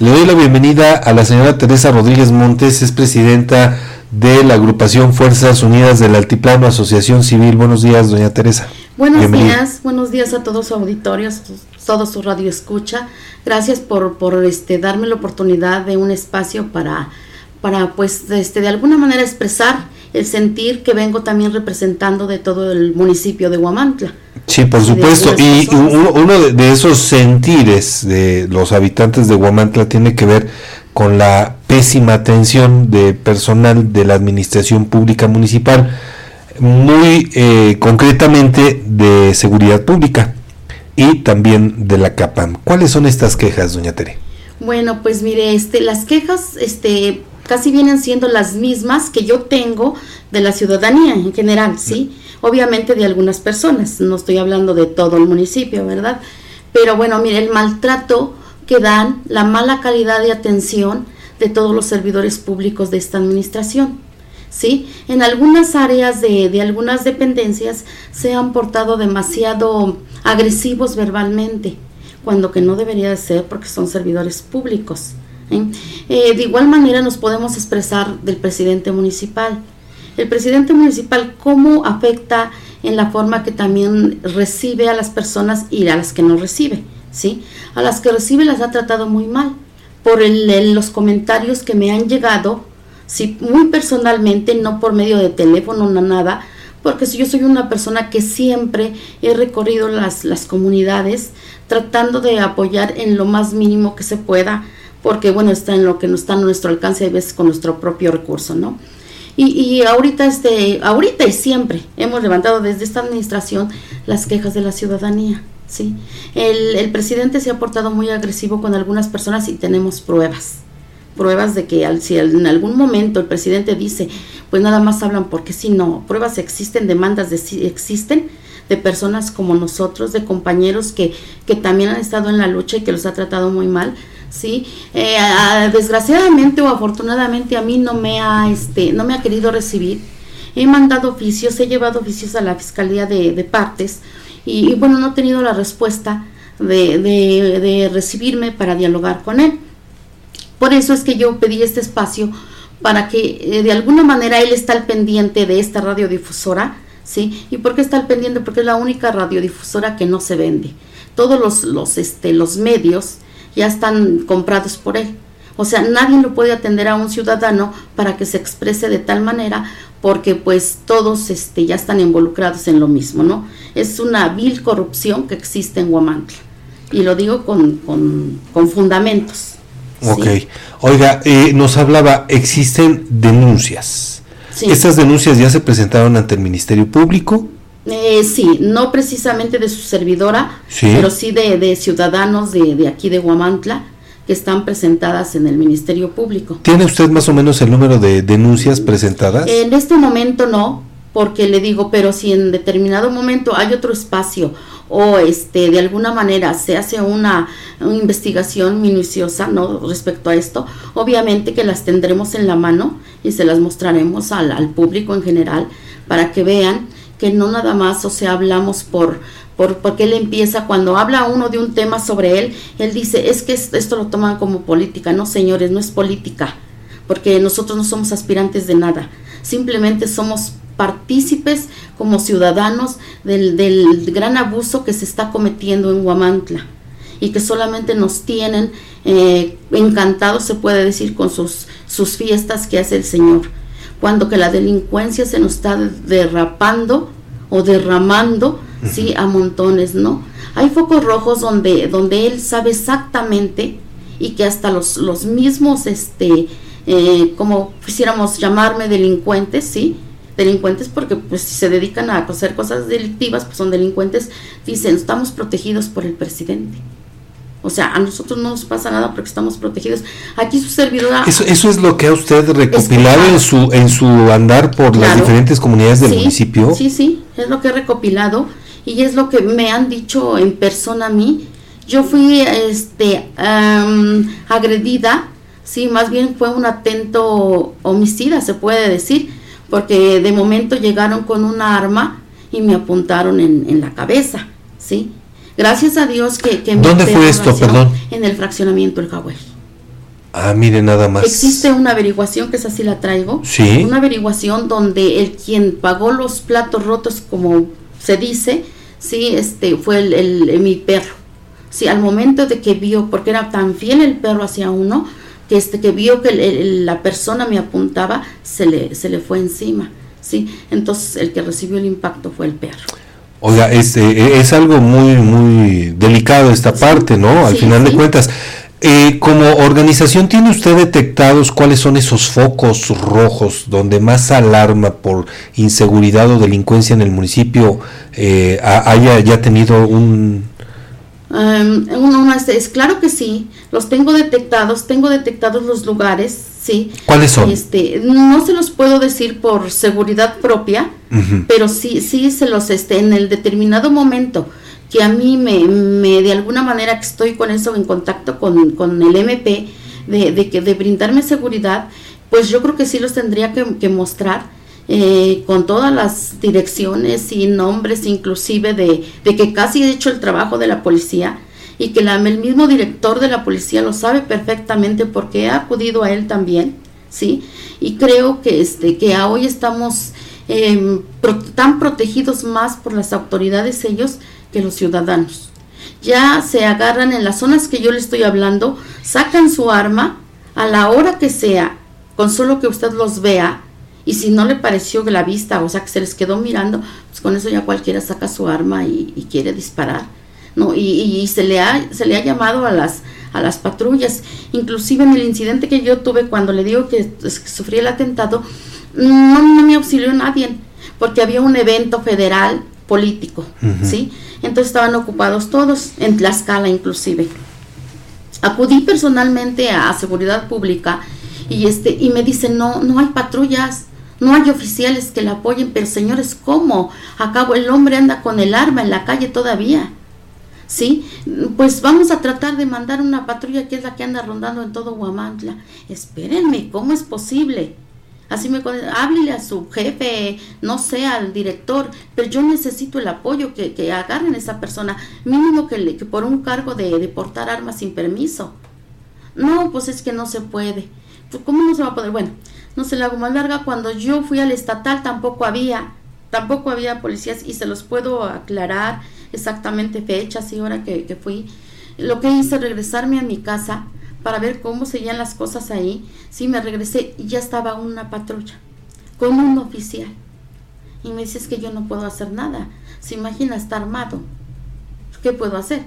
Le doy la bienvenida a la señora Teresa Rodríguez Montes, es presidenta de la agrupación Fuerzas Unidas del Altiplano Asociación Civil. Buenos días, doña Teresa. Buenos días, buenos días a todos sus auditorios, todo su radio escucha. Gracias por, por este, darme la oportunidad de un espacio para, para pues, este, de alguna manera expresar el sentir que vengo también representando de todo el municipio de Huamantla. Sí, por supuesto. Y uno, de, esos sentires de los habitantes de Huamantla tiene que ver con la pésima atención de personal de la administración pública municipal, muy eh, concretamente de seguridad pública y también de la CAPAM. ¿Cuáles son estas quejas, doña Tere? Bueno, pues mire, este, las quejas, este, casi vienen siendo las mismas que yo tengo de la ciudadanía en general, ¿sí? Obviamente de algunas personas, no estoy hablando de todo el municipio, ¿verdad? Pero bueno, mire, el maltrato que dan, la mala calidad de atención de todos los servidores públicos de esta administración. ¿Sí? En algunas áreas de, de algunas dependencias se han portado demasiado agresivos verbalmente, cuando que no debería de ser porque son servidores públicos. ¿Eh? De igual manera nos podemos expresar del presidente municipal. El presidente municipal, ¿cómo afecta en la forma que también recibe a las personas y a las que no recibe? ¿sí? A las que recibe las ha tratado muy mal por los comentarios que me han llegado, sí, muy personalmente, no por medio de teléfono, no nada, porque yo soy una persona que siempre he recorrido las, las comunidades tratando de apoyar en lo más mínimo que se pueda porque bueno, está en lo que no está a nuestro alcance a veces con nuestro propio recurso, ¿no? Y, y, ahorita, este, ahorita y siempre hemos levantado desde esta administración las quejas de la ciudadanía, ¿sí? El, el presidente se ha portado muy agresivo con algunas personas y tenemos pruebas, pruebas de que al, si en algún momento el presidente dice, pues nada más hablan porque si no, pruebas existen, demandas de, existen, de personas como nosotros, de compañeros que, que también han estado en la lucha y que los ha tratado muy mal, ¿sí? Eh, desgraciadamente o afortunadamente a mí no me ha, este, no me ha querido recibir. He mandado oficios, he llevado oficios a la Fiscalía de, Partes y, bueno, no he tenido la respuesta de, de, recibirme para dialogar con él. Por eso es que yo pedí este espacio para que eh, de alguna manera él está al pendiente de esta radiodifusora, ¿sí? ¿Y por qué está al pendiente? Porque es la única radiodifusora que no se vende. Todos los, los, este, los medios ya están comprados por él. O sea, nadie lo puede atender a un ciudadano para que se exprese de tal manera porque pues todos este, ya están involucrados en lo mismo, ¿no? Es una vil corrupción que existe en Huamantla. Y lo digo con, con, fundamentos. Ok. Oiga, eh, nos hablaba, existen denuncias. Sí. ¿Estas denuncias ya se presentaron ante el Ministerio Público? Eh, sí, no precisamente de su servidora, pero sí de, ciudadanos de, de, aquí de Huamantla que están presentadas en el Ministerio Público. ¿Tiene usted más o menos el número de denuncias presentadas? En este momento no, porque le digo, pero si en determinado momento hay otro espacio o este de alguna manera se hace una, investigación minuciosa no respecto a esto, obviamente que las tendremos en la mano y se las mostraremos al, al público en general para que vean que no nada más, o sea, hablamos por, por, porque él empieza, cuando habla uno de un tema sobre él, él dice, es que esto lo toman como política. No, señores, no es política, porque nosotros no somos aspirantes de nada, simplemente somos partícipes como ciudadanos del, del gran abuso que se está cometiendo en Huamantla y que solamente nos tienen eh, encantados, se puede decir, con sus, sus fiestas que hace el Señor cuando que la delincuencia se nos está derrapando o derramando, sí, a montones, ¿no? Hay focos rojos donde, donde él sabe exactamente y que hasta los, los mismos, este, eh, como quisiéramos llamarme delincuentes, ¿sí? Delincuentes porque pues si se dedican a hacer cosas delictivas, pues son delincuentes, dicen, estamos protegidos por el presidente. O sea, a nosotros no nos pasa nada porque estamos protegidos. Aquí su servidora... Eso, eso es lo que ha usted recopilado en su en su andar por las diferentes comunidades del municipio. Sí, sí, es lo que he recopilado y es lo que me han dicho en persona a mí. Yo fui este agredida, sí, más bien fue un atento homicida, se puede decir, porque de momento llegaron con una arma y me apuntaron en, en la cabeza, ¿sí? Gracias a Dios que... que ¿Dónde fue esto, perdón? En el fraccionamiento El Jagüey. Ah, mire, nada más. Existe una averiguación, que es así la traigo. Sí. Una averiguación donde el quien pagó los platos rotos, como se dice, sí, este, fue el, el, mi perro. Sí, al momento de que vio, porque era tan fiel el perro hacia uno, que este, que vio que la persona me apuntaba, se le, se le fue encima. Sí, entonces el que recibió el impacto fue el perro. Oiga, es, eh, es algo muy, muy delicado esta parte, ¿no? Al final de cuentas. Eh, como organización, ¿tiene usted detectados cuáles son esos focos rojos donde más alarma por inseguridad o delincuencia en el municipio eh, haya ya tenido un... Um, es, claro que sí, los tengo detectados, tengo detectados los lugares, sí. ¿Cuáles son? Este, no se los puedo decir por seguridad propia, pero sí, sí se los, este, en el determinado momento que a mí me, me, de alguna manera que estoy con eso en contacto con, con el MP, de, de, que, de brindarme seguridad, pues yo creo que sí los tendría que, mostrar eh, con todas las direcciones y nombres inclusive de, de, que casi he hecho el trabajo de la policía y que la, el mismo director de la policía lo sabe perfectamente porque he acudido a él también, ¿sí? Y creo que, este, que hoy estamos eh, tan protegidos más por las autoridades ellos que los ciudadanos. Ya se agarran en las zonas que yo le estoy hablando, sacan su arma a la hora que sea, con solo que usted los vea, y si no le pareció la vista, o sea, que se les quedó mirando, pues con eso ya cualquiera saca su arma y, quiere disparar. ¿No? Y, se, le ha, se le ha llamado a las, a las patrullas. Inclusive en el incidente que yo tuve cuando le digo que, sufrí el atentado, no, no, me auxilió nadie, porque había un evento federal político, ¿sí? Entonces estaban ocupados todos, en Tlaxcala inclusive. Acudí personalmente a, seguridad pública y este y me dicen, "No, no hay patrullas, no hay oficiales que la apoyen, pero señores, ¿cómo? Acabo el hombre anda con el arma en la calle todavía." ¿Sí? Pues vamos a tratar de mandar una patrulla que es la que anda rondando en todo Huamantla. Espérenme, ¿cómo es posible? Así me háblele a su jefe, no sé, al director, pero yo necesito el apoyo que, que agarren a esa persona, mínimo que, le, que por un cargo de, de, portar armas sin permiso. No, pues es que no se puede. Pues, ¿Cómo no se va a poder? Bueno, no se la hago más larga. Cuando yo fui al estatal tampoco había, tampoco había policías y se los puedo aclarar exactamente fechas y hora que, que fui. Lo que hice regresarme a mi casa para ver cómo seguían las cosas ahí. Sí, me regresé y ya estaba una patrulla con un oficial. Y me dice, es que yo no puedo hacer nada. Se imagina, estar armado. ¿Qué puedo hacer?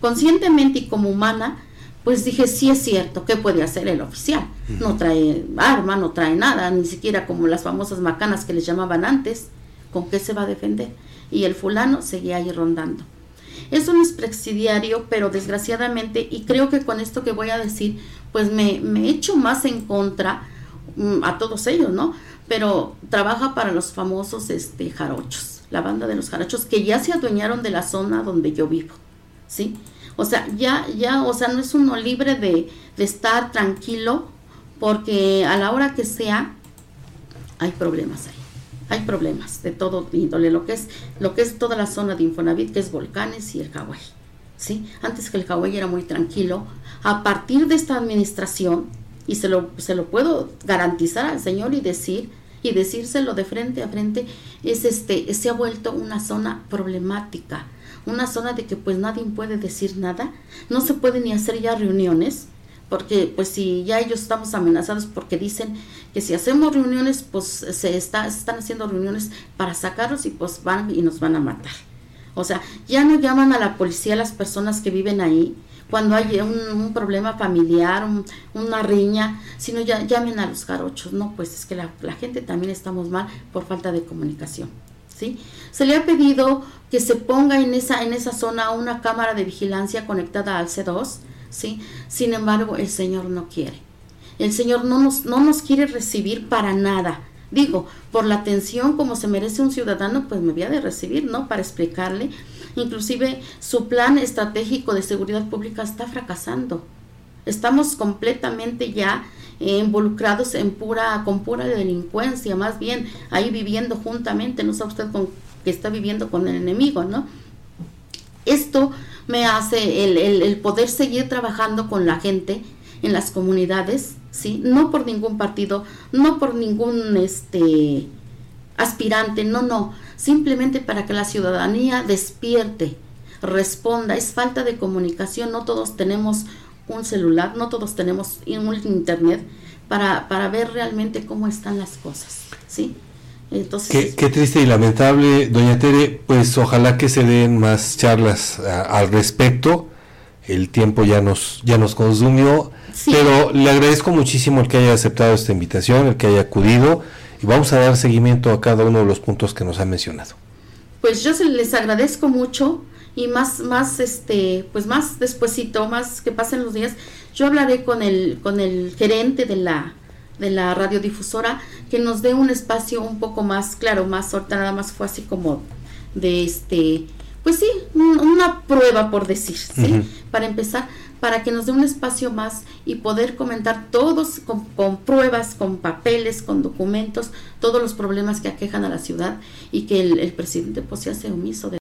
Conscientemente y como humana, pues dije, sí es cierto, ¿qué puede hacer el oficial? No trae arma, no trae nada, ni siquiera como las famosas macanas que les llamaban antes. ¿Con qué se va a defender? Y el fulano seguía ahí rondando. Es un expresidiario, pero desgraciadamente, y creo que con esto que voy a decir, pues me, me echo más en contra mm, a todos ellos, ¿no? Pero trabaja para los famosos este, jarochos, la banda de los jarochos, que ya se adueñaron de la zona donde yo vivo, ¿sí? O sea, ya, ya, o sea, no es uno libre de, de estar tranquilo, porque a la hora que sea, hay problemas ahí hay problemas de todo índole, lo que es, lo que es toda la zona de Infonavit, que es volcanes y el Hawái. ¿sí? Antes que el Hawái era muy tranquilo, a partir de esta administración, y se lo, se lo puedo garantizar al señor y decir, y decírselo de frente a frente, es este, se ha vuelto una zona problemática, una zona de que pues nadie puede decir nada, no se puede ni hacer ya reuniones, porque pues si ya ellos estamos amenazados porque dicen que si hacemos reuniones pues se, está, están haciendo reuniones para sacarlos y pues van y nos van a matar. O sea, ya no llaman a la policía a las personas que viven ahí cuando hay un, problema familiar, una riña, sino ya llamen a los jarochos. No, pues es que la, la gente también estamos mal por falta de comunicación. ¿Sí? Se le ha pedido que se ponga en esa, en esa zona una cámara de vigilancia conectada al C2 ¿sí? Sin embargo, el Señor no quiere. El Señor no nos, no nos quiere recibir para nada. Digo, por la atención como se merece un ciudadano, pues me voy a de recibir, ¿no? Para explicarle. Inclusive su plan estratégico de seguridad pública está fracasando. Estamos completamente ya involucrados en pura, con pura delincuencia, más bien ahí viviendo juntamente, no sabe usted con que está viviendo con el enemigo, ¿no? Esto me hace el, el, poder seguir trabajando con la gente en las comunidades, ¿sí? No por ningún partido, no por ningún este aspirante, no, no, simplemente para que la ciudadanía despierte, responda, es falta de comunicación, no todos tenemos un celular, no todos tenemos un internet para, para ver realmente cómo están las cosas, ¿sí? Entonces, qué, triste y lamentable, doña Tere, pues ojalá que se den más charlas al respecto. El tiempo ya nos, ya nos consumió, pero le agradezco muchísimo el que haya aceptado esta invitación, el que haya acudido, y vamos a dar seguimiento a cada uno de los puntos que nos ha mencionado. Pues yo se les agradezco mucho. Y más, más, este, pues más despuesito, más que pasen los días, yo hablaré con el, con el gerente de la, de la radiodifusora que nos dé un espacio un poco más claro, más ahorita nada más fue así como de este, pues sí, una prueba por decir, ¿sí? Para empezar, para que nos dé un espacio más y poder comentar todos con, pruebas, con papeles, con documentos, todos los problemas que aquejan a la ciudad y que el, el presidente pues se hace omiso de